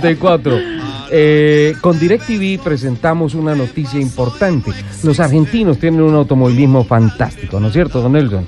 34. Eh, con DirecTV presentamos una noticia importante. Los argentinos tienen un automovilismo fantástico, ¿no es cierto, don Nelson?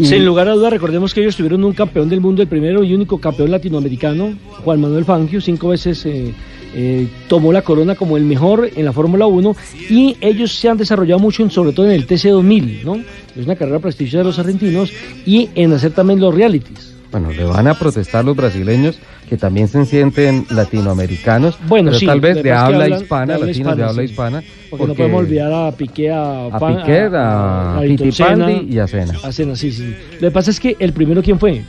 Sin lugar a duda, recordemos que ellos tuvieron un campeón del mundo, el primero y único campeón latinoamericano, Juan Manuel Fangio, cinco veces eh, eh, tomó la corona como el mejor en la Fórmula 1 y ellos se han desarrollado mucho, en, sobre todo en el TC2000, ¿no? Es una carrera prestigiosa de los argentinos y en hacer también los realities. Bueno, le van a protestar los brasileños que también se sienten latinoamericanos, bueno, pero sí, tal vez de habla hablan, hispana, de latinos de habla sí. hispana. Porque, no podemos olvidar a Piqué, a, a Pan- Piqué, a, Ayrton Fittipaldi Senna, y a Senna. a Senna, sí, sí. Lo que pasa es que el primero, ¿quién fue?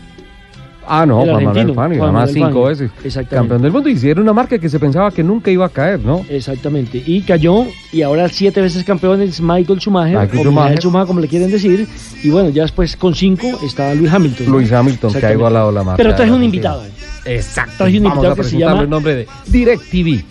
Ah, no, El Juan Manuel Fangio, Juan además Manuel cinco Fangio. veces Exactamente. campeón del mundo y si era una marca que se pensaba que nunca iba a caer, ¿no? Exactamente. Y cayó, y ahora siete veces campeón es Michael Schumacher, Michael o Michael Schumacher. Schumacher, como le quieren decir. Y bueno, ya después con cinco está Luis Hamilton. Luis Hamilton, que ha igualado la marca. Pero traje un invitado, eh, Exacto. Traje un Vamos invitado a que se llama- en nombre de DirecTV.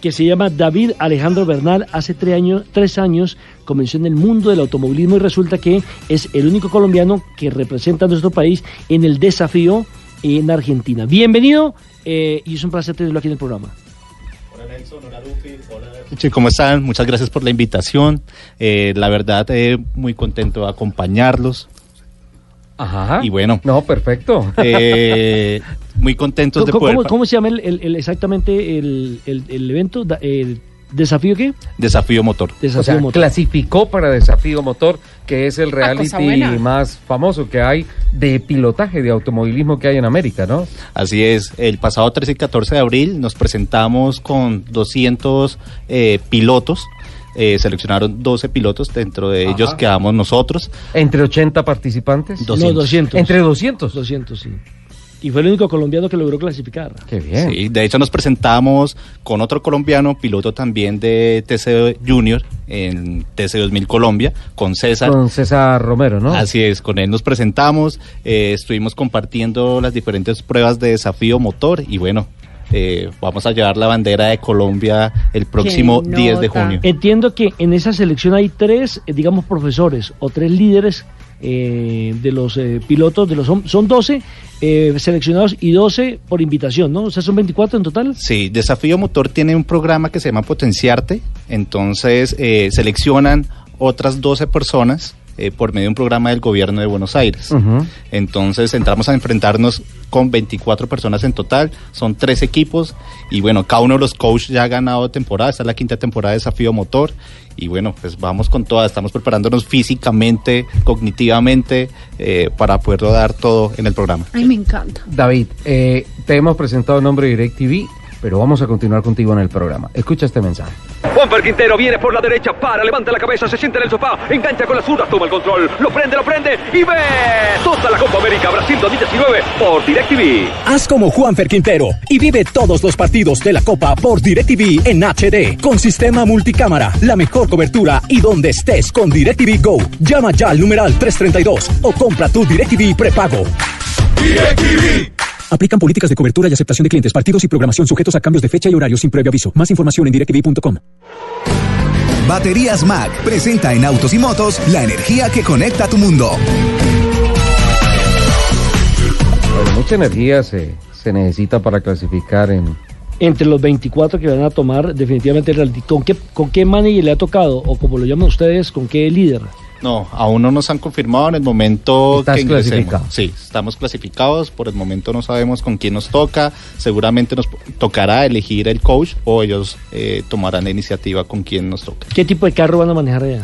Que se llama David Alejandro Bernal. Hace tres años, tres años comenzó en el mundo del automovilismo y resulta que es el único colombiano que representa a nuestro país en el desafío en Argentina. Bienvenido eh, y es un placer tenerlo aquí en el programa. Sí, ¿Cómo están? Muchas gracias por la invitación. Eh, la verdad, eh, muy contento de acompañarlos. Ajá. Y bueno. No, perfecto. Eh, muy contentos de ¿Cómo, poder... cómo- cómo se llama el, el- el- exactamente el, el- el evento? El ¿Desafío qué? Desafío motor. Desafío O sea, motor. clasificó para Desafío Motor, que es el reality cosa buena. más famoso que hay de pilotaje de automovilismo que hay en América, ¿no? Así es, el pasado 13 y 14 de abril nos presentamos con 200 eh, pilotos. Eh, seleccionaron 12 pilotos, dentro de ellos quedamos nosotros. Entre 80 participantes. Dos- No, 200. 200. Entre 200. 200, sí. Y fue el único colombiano que logró clasificar. Qué bien. Sí, de hecho nos presentamos con otro colombiano, piloto también de TC Junior en TC 2000 Colombia, con César. Con César Romero, ¿no? Así es, con él nos presentamos, eh, estuvimos compartiendo las diferentes pruebas de desafío motor y bueno, eh, vamos a llevar la bandera de Colombia el próximo Qué 10 de junio. Entiendo que en esa selección hay tres, eh, digamos, profesores o tres líderes eh, de los eh, pilotos, de los son, son 12 eh, seleccionados y 12 por invitación, ¿no? O sea, son 24 en total. Sí, Desafío Motor tiene un programa que se llama Potenciarte, entonces eh, seleccionan otras 12 personas eh, por medio de un programa del gobierno de Buenos Aires. Entonces entramos a enfrentarnos con 24 personas en total, son tres equipos y bueno, cada uno de los coaches ya ha ganado temporada, esta es la quinta temporada de Desafío Motor y bueno, pues vamos con todas, estamos preparándonos físicamente, cognitivamente eh, para poderlo dar todo en el programa. Ay, me encanta. David, eh, te hemos presentado en nombre de DirecTV, pero vamos a continuar contigo en el programa. Escucha este mensaje. Juanfer Quintero viene por la derecha, para, levanta la cabeza, se siente en el sofá, engancha con la zurda, toma el control, lo prende, lo prende y ve toda la Copa América Brasil 2019 por DirecTV. Haz como Juanfer Quintero y vive todos los partidos de la Copa por DirecTV en HD con sistema multicámara, la mejor cobertura y donde estés con DirecTV Go. Llama ya al numeral 332 o compra tu DirecTV prepago. Aplican políticas de cobertura y aceptación de clientes, partidos y programación sujetos a cambios de fecha y horario sin previo aviso. Más información en directv.com. Baterías Mac presenta en autos y motos la energía que conecta tu mundo. Bueno, mucha energía se, se necesita para clasificar en... Entre los 24 que van a tomar definitivamente el. ¿Con qué, ¿Con qué manager le ha tocado? O como lo llaman ustedes, ¿con qué líder? No, aún no nos han confirmado en el momento Estás que ingresemos. Sí, estamos clasificados, por el momento no sabemos con quién nos toca, seguramente nos tocará elegir el coach o ellos eh, tomarán la iniciativa con quién nos toca. ¿Qué tipo de carro van a manejar allá?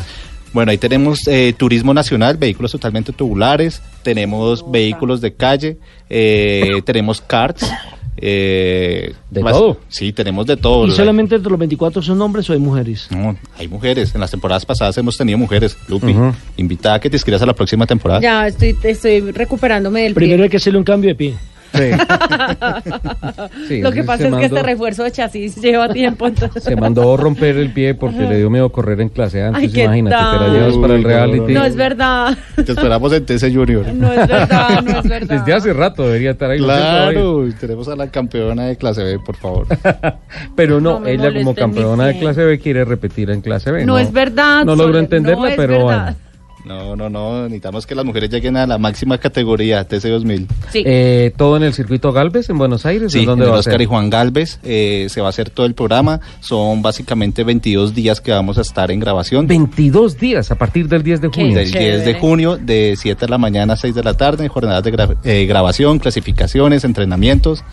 Bueno, ahí tenemos eh, turismo nacional, vehículos totalmente tubulares, tenemos vehículos de calle, eh, tenemos karts. Eh, ¿De más- todo? Sí, tenemos de todo. ¿Y solamente entre los 24 son hombres o hay mujeres? No, hay mujeres. En las temporadas pasadas hemos tenido mujeres. Lupi, Ujú. invitada a que te inscribas a la próxima temporada. Ya estoy, estoy recuperándome del Primero hay pie. que hacerle un cambio de pie. Sí. Sí, Lo que pasa es que este refuerzo de chasis lleva tiempo. entonces- Se mandó romper el pie porque le dio miedo correr en clase antes. Ay, ¿qué Imagínate, te la llevas para el no, reality. No es verdad. Te esperamos en TC Junior. No es verdad, no es verdad. Desde hace rato debería estar ahí. Claro, tenemos a la campeona de clase B, por favor. Pero no, No ella como campeona de clase B quiere repetir en clase B. No es verdad, No logro entenderla, pero verdad. bueno. No, no, no. Necesitamos que las mujeres lleguen a la máxima categoría, TC2000. Sí. Eh, ¿Todo en el circuito Galvez en Buenos Aires? Sí, ¿En dónde en a Oscar ser? y Juan Galvez. eh, se va a hacer todo el programa. Son básicamente 22 días que vamos a estar en grabación. 22 días a partir del 10 de Qué junio. Del 10 de junio, de 7 de la mañana a 6 de la tarde, jornadas de gra- eh, grabación, clasificaciones, entrenamientos.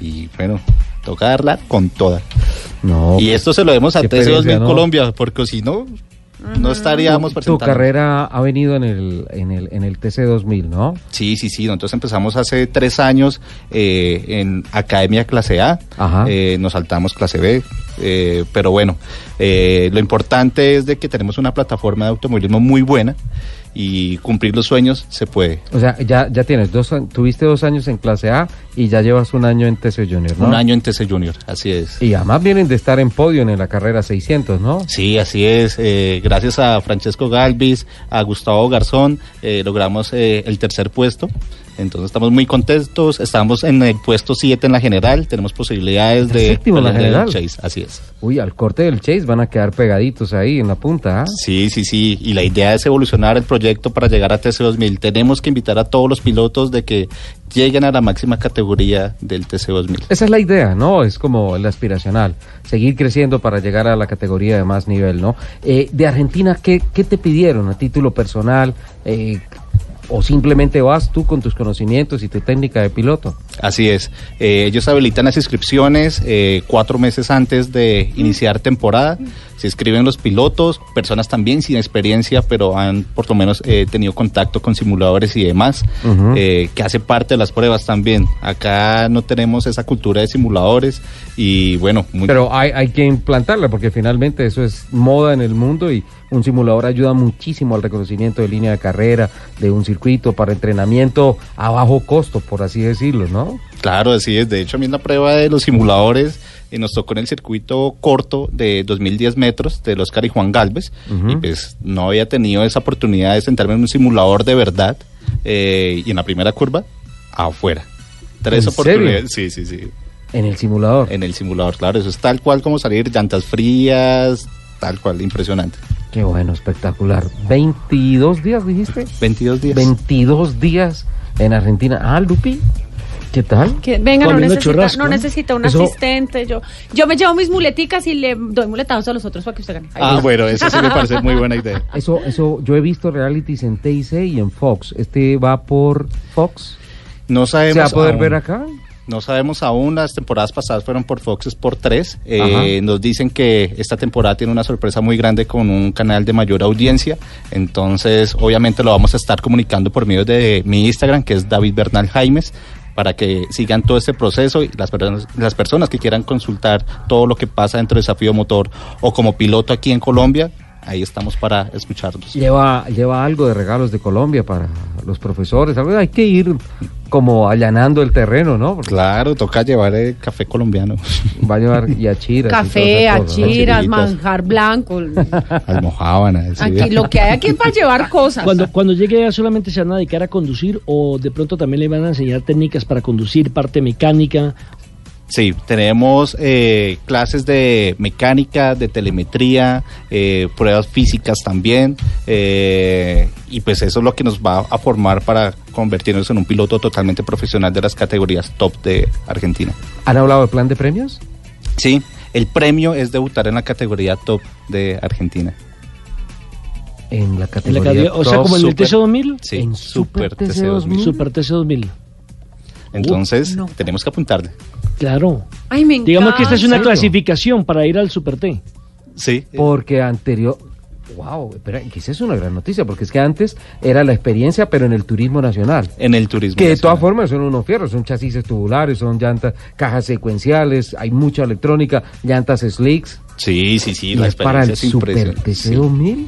Y bueno, toca darla con toda. No, y esto se lo demos a qué TC2000 experiencia, ¿no? Colombia, porque si no, no estaríamos tu presentando. carrera ha venido en el, en el, en el TC2000, ¿no? Sí, sí, sí. Nosotros empezamos hace tres años eh, en Academia Clase A. Ajá. Eh, nos saltamos Clase B. eh, pero bueno, eh, lo importante es de que tenemos una plataforma de automovilismo muy buena y cumplir los sueños se puede. O sea, ya, ya tienes dos, tuviste dos años en clase A y ya llevas un año en TC Junior, ¿no? Un año en TC Junior, así es. Y además vienen de estar en podio en la carrera 600, ¿no? Sí, así es. Eh, gracias a Francesco Galvis, a Gustavo Garzón, eh, logramos eh, el tercer puesto. Entonces estamos muy contentos. Estamos en el puesto 7 en la general. Tenemos posibilidades ¿El de séptimo en la general? Chase. Así es. Uy, al corte del Chase van a quedar pegaditos ahí en la punta, ¿ah? Sí, sí, sí. Y la idea es evolucionar el proyecto para llegar a TC2000. Tenemos que invitar a todos los pilotos de que lleguen a la máxima categoría del TC2000. Esa es la idea, ¿no? Es como el aspiracional, seguir creciendo para llegar a la categoría de más nivel, ¿no? Eh, de Argentina, ¿qué, ¿qué te pidieron a título personal? Eh, ¿O simplemente vas tú con tus conocimientos y tu técnica de piloto? Así es. Eh, ellos habilitan las inscripciones eh, cuatro meses antes de iniciar temporada. Se inscriben los pilotos, personas también sin experiencia, pero han por lo menos eh, tenido contacto con simuladores y demás, eh, que hace parte de las pruebas también. Acá no tenemos esa cultura de simuladores y bueno, muy, Pero hay, hay que implantarla porque finalmente eso es moda en el mundo y un simulador ayuda muchísimo al reconocimiento de línea de carrera, de un circuito para entrenamiento a bajo costo, por así decirlo, ¿no? Claro, así es. De hecho, a mí en la prueba de los simuladores eh, nos tocó en el circuito corto de 2010 metros del Oscar y Juan Galvez. Y pues no había tenido esa oportunidad de sentarme en un simulador de verdad. eh, y en la primera curva, afuera. Tres ¿En oportunidades. Sí, sí, sí. En el simulador. En el simulador, claro. Eso es tal cual como salir, llantas frías, tal cual, impresionante. Qué bueno, espectacular. 22 días, dijiste. 22 días. 22 días en Argentina. Ah, Lupi, ¿qué tal? Que venga, no necesita, churrasco, no ¿no? necesita un Eso- asistente. Yo, yo me llevo mis muleticas y le doy muletazos a los otros para que usted gane. Ahí Ah, va. bueno, eso sí me parece muy buena idea. Eso, eso, yo he visto realities en TIC y en Fox. Este va por Fox. No sabemos. ¿Se va a poder aún. ver acá? No sabemos aún, las temporadas pasadas fueron por Fox Sport 3. Eh, nos dicen que esta temporada tiene una sorpresa muy grande con un canal de mayor audiencia. Entonces, obviamente lo vamos a estar comunicando por medio de mi Instagram, que es David Bernal Jaimes, para que sigan todo este proceso y las personas, las personas que quieran consultar todo lo que pasa dentro de Desafío Motor o como piloto aquí en Colombia, ahí estamos para escucharlos. Lleva, lleva algo de regalos de Colombia para los profesores. algo- Hay que ir como allanando el terreno, ¿no? Porque Claro, toca llevar el café colombiano, va a llevar y Café, cosas, ¿no? achiras, manjar blanco. almohábana. Aquí lo que hay aquí es para llevar cosas. Cuando, cuando llegue ya solamente se van a dedicar a conducir o de pronto también le van a enseñar técnicas para conducir, parte mecánica. Sí, tenemos eh, clases de mecánica, de telemetría, eh, pruebas físicas también, eh, y pues eso es lo que nos va a formar para convertirnos en un piloto totalmente profesional de las categorías top de Argentina. ¿Han hablado de plan de premios? Sí, el premio es debutar en la categoría top de Argentina. En la En la categoría. categoría- o sea, como en el super. TC2000, Sí, En Super Super TC2000. TC2000. Super TC2000. Entonces, no. tenemos que apuntarle. Claro. Ay, me encanta. Digamos que esta es una clasificación para ir al Super T. Sí. Porque anterior. Wow, espera, que esa es una gran noticia, porque es que antes era la experiencia, pero en el turismo nacional. En el turismo. Que de nacional. todas formas son unos fierros, son chasis tubulares, son llantas, cajas secuenciales, hay mucha electrónica, llantas slicks. Sí, sí, sí, y la es para el experiencia es Super impresionante. sí. TC2000.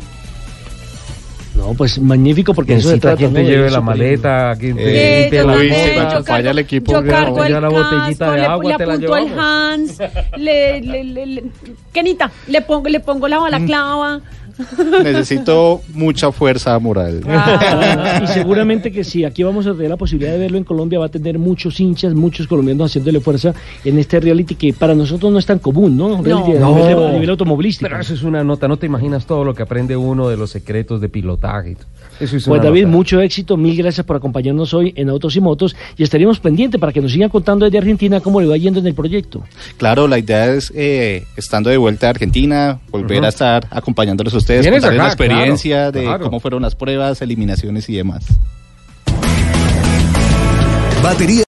No, pues magnífico porque Que eso se necesita trata, quien te lleve la maleta, quien Eh, te limpie yo la falla el equipo, yo que cargo el la botellita casco, de le, agua le te la apunto el. Hans, le, le, le, le- Kenita, le pongo, le pongo la balaclava, necesito mucha fuerza moral. Ah, y seguramente que si aquí vamos a tener la posibilidad de verlo en Colombia, va a tener muchos hinchas, muchos colombianos haciéndole fuerza en este reality que para nosotros no es tan común, ¿no? Reality No. a, nivel, de- a nivel automovilístico. Pero eso es una nota, no te imaginas todo lo que aprende uno de los secretos de pilotaje. Eso es Pues una David, nota. mucho éxito, mil gracias por acompañarnos hoy en Autos y Motos y estaríamos pendientes para que nos sigan contando desde Argentina cómo le va yendo en el proyecto. Claro, la idea es, eh, estando de vuelta a Argentina, volver a estar acompañándoles a ustedes, contarles la experiencia claro, de claro. cómo fueron las pruebas, eliminaciones y demás. Batería